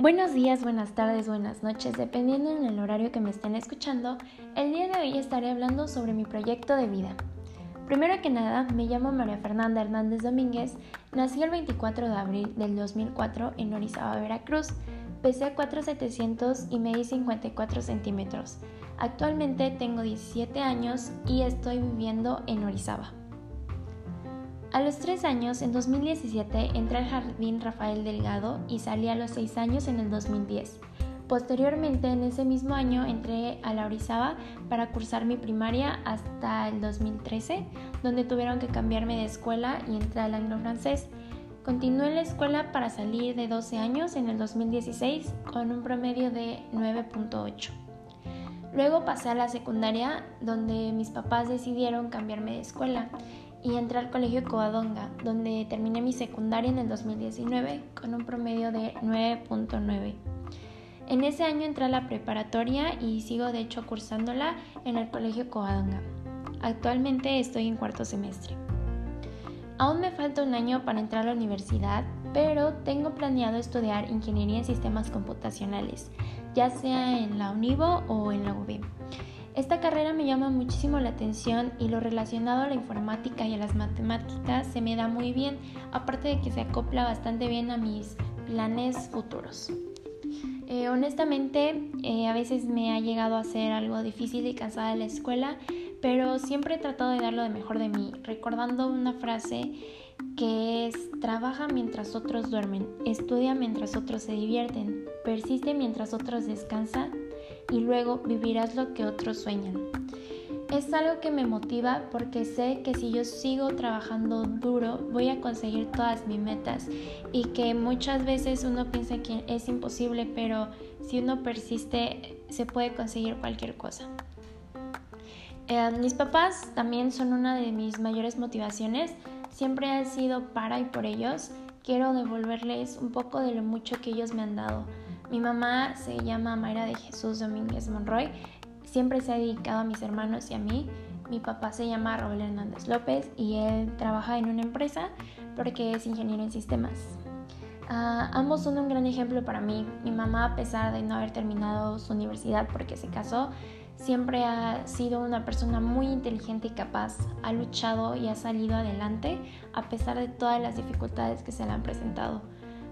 Buenos días, buenas tardes, buenas noches, dependiendo en el horario que me estén escuchando, el día de hoy estaré hablando sobre mi proyecto de vida. Primero que nada, me llamo María Fernanda Hernández Domínguez, nací el 24 de abril del 2004 en Orizaba, Veracruz, pesé 4,700 y medí 54 centímetros. Actualmente tengo 17 años y estoy viviendo en Orizaba. A los 3 años, en 2017, entré al Jardín Rafael Delgado y salí a los 6 años en el 2010. Posteriormente, en ese mismo año, entré a la Orizaba para cursar mi primaria hasta el 2013, donde tuvieron que cambiarme de escuela y entrar al anglo-francés. Continué en la escuela para salir de 12 años en el 2016 con un promedio de 9.8. Luego pasé a la secundaria, donde mis papás decidieron cambiarme de escuela y entré al Colegio Covadonga, donde terminé mi secundaria en el 2019 con un promedio de 9.9. En ese año entré a la preparatoria y sigo de hecho cursándola en el Colegio Covadonga. Actualmente estoy en cuarto semestre. Aún me falta un año para entrar a la universidad, pero tengo planeado estudiar ingeniería en sistemas computacionales, ya sea en la UNIVO o en la UB. Esta carrera me llama muchísimo la atención y lo relacionado a la informática y a las matemáticas se me da muy bien, aparte de que se acopla bastante bien a mis planes futuros. Eh, honestamente, eh, a veces me ha llegado a ser algo difícil y cansada de la escuela, pero siempre he tratado de dar lo de mejor de mí, recordando una frase que es trabaja mientras otros duermen, estudia mientras otros se divierten, persiste mientras otros descansan y luego vivirás lo que otros sueñan. Es algo que me motiva porque sé que si yo sigo trabajando duro voy a conseguir todas mis metas y que muchas veces uno piensa que es imposible, pero si uno persiste se puede conseguir cualquier cosa. Eh, mis papás también son una de mis mayores motivaciones, siempre ha sido para y por ellos. Quiero devolverles un poco de lo mucho que ellos me han dado. Mi mamá se llama Mayra de Jesús Domínguez Monroy. Siempre se ha dedicado a mis hermanos y a mí. Mi papá se llama Raúl Hernández López y él trabaja en una empresa porque es ingeniero en sistemas. Ah, ambos son un gran ejemplo para mí. Mi mamá, a pesar de no haber terminado su universidad porque se casó, siempre ha sido una persona muy inteligente y capaz. Ha luchado y ha salido adelante a pesar de todas las dificultades que se le han presentado.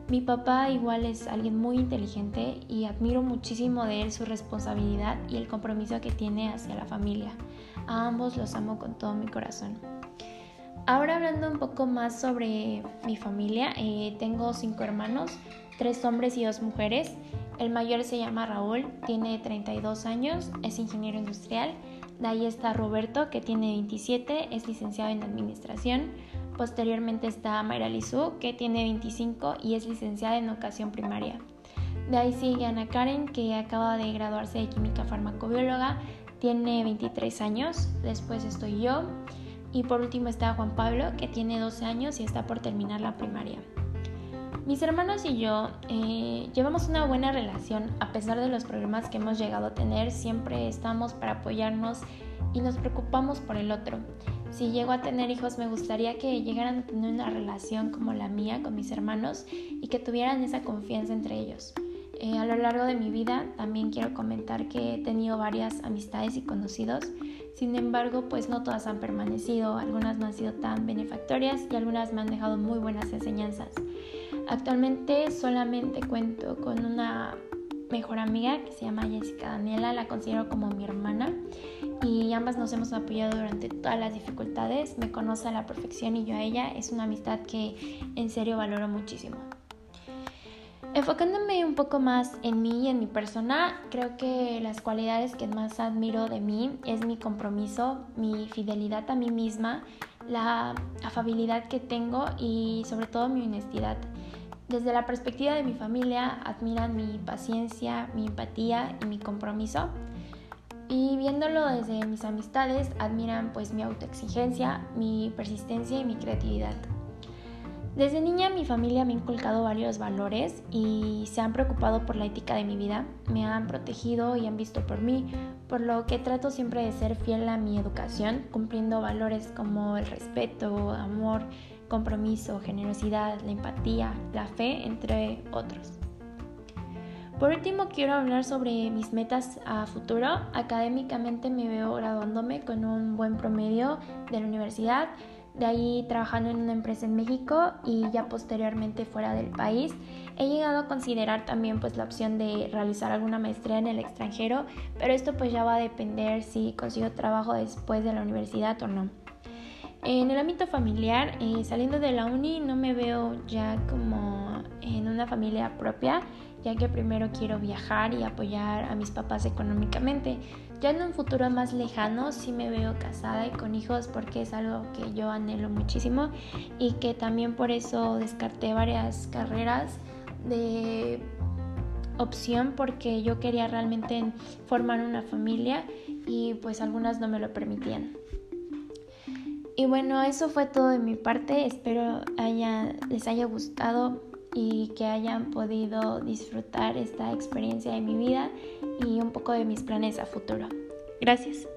Mi papá igual es alguien muy inteligente y admiro muchísimo de él su responsabilidad y el compromiso que tiene hacia la familia. A ambos los amo con todo mi corazón. Ahora hablando un poco más sobre mi familia, eh, tengo cinco hermanos, tres hombres y dos mujeres. El mayor se llama Raúl, tiene 32 años, es ingeniero industrial. De ahí está Roberto, que tiene 27, es licenciado en administración. Posteriormente está Mayra Lizú, que tiene 25 y es licenciada en educación primaria. De ahí sigue Ana Karen, que acaba de graduarse de química farmacobióloga, tiene 23 años. Después estoy yo. Y por último está Juan Pablo, que tiene 12 años y está por terminar la primaria. Mis hermanos y yo eh, llevamos una buena relación a pesar de los problemas que hemos llegado a tener. Siempre estamos para apoyarnos y nos preocupamos por el otro. Si llego a tener hijos, me gustaría que llegaran a tener una relación como la mía con mis hermanos y que tuvieran esa confianza entre ellos. Eh, a lo largo de mi vida también quiero comentar que he tenido varias amistades y conocidos, sin embargo pues no todas han permanecido, algunas no han sido tan benefactorias y algunas me han dejado muy buenas enseñanzas. Actualmente solamente cuento con una mejor amiga que se llama Jessica Daniela, la considero como mi hermana y ambas nos hemos apoyado durante todas las dificultades, me conoce a la perfección y yo a ella, es una amistad que en serio valoro muchísimo. Enfocándome un poco más en mí y en mi persona, creo que las cualidades que más admiro de mí es mi compromiso, mi fidelidad a mí misma, la afabilidad que tengo y sobre todo mi honestidad. Desde la perspectiva de mi familia, admiran mi paciencia, mi empatía y mi compromiso. Y viéndolo desde mis amistades, admiran pues mi autoexigencia, mi persistencia y mi creatividad. Desde niña mi familia me ha inculcado varios valores y se han preocupado por la ética de mi vida, me han protegido y han visto por mí, por lo que trato siempre de ser fiel a mi educación, cumpliendo valores como el respeto, amor, compromiso, generosidad, la empatía, la fe, entre otros. Por último, quiero hablar sobre mis metas a futuro. Académicamente me veo graduándome con un buen promedio de la universidad, de ahí trabajando en una empresa en México y ya posteriormente fuera del país. He llegado a considerar también pues la opción de realizar alguna maestría en el extranjero, pero esto pues ya va a depender si consigo trabajo después de la universidad o no. En el ámbito familiar, eh, saliendo de la uni no me veo ya como en una familia propia, ya que primero quiero viajar y apoyar a mis papás económicamente. Ya en un futuro más lejano sí me veo casada y con hijos porque es algo que yo anhelo muchísimo y que también por eso descarté varias carreras de opción porque yo quería realmente formar una familia y pues algunas no me lo permitían. Y bueno, eso fue todo de mi parte. Espero les haya gustado y que hayan podido disfrutar esta experiencia de mi vida y un poco de mis planes a futuro. Gracias.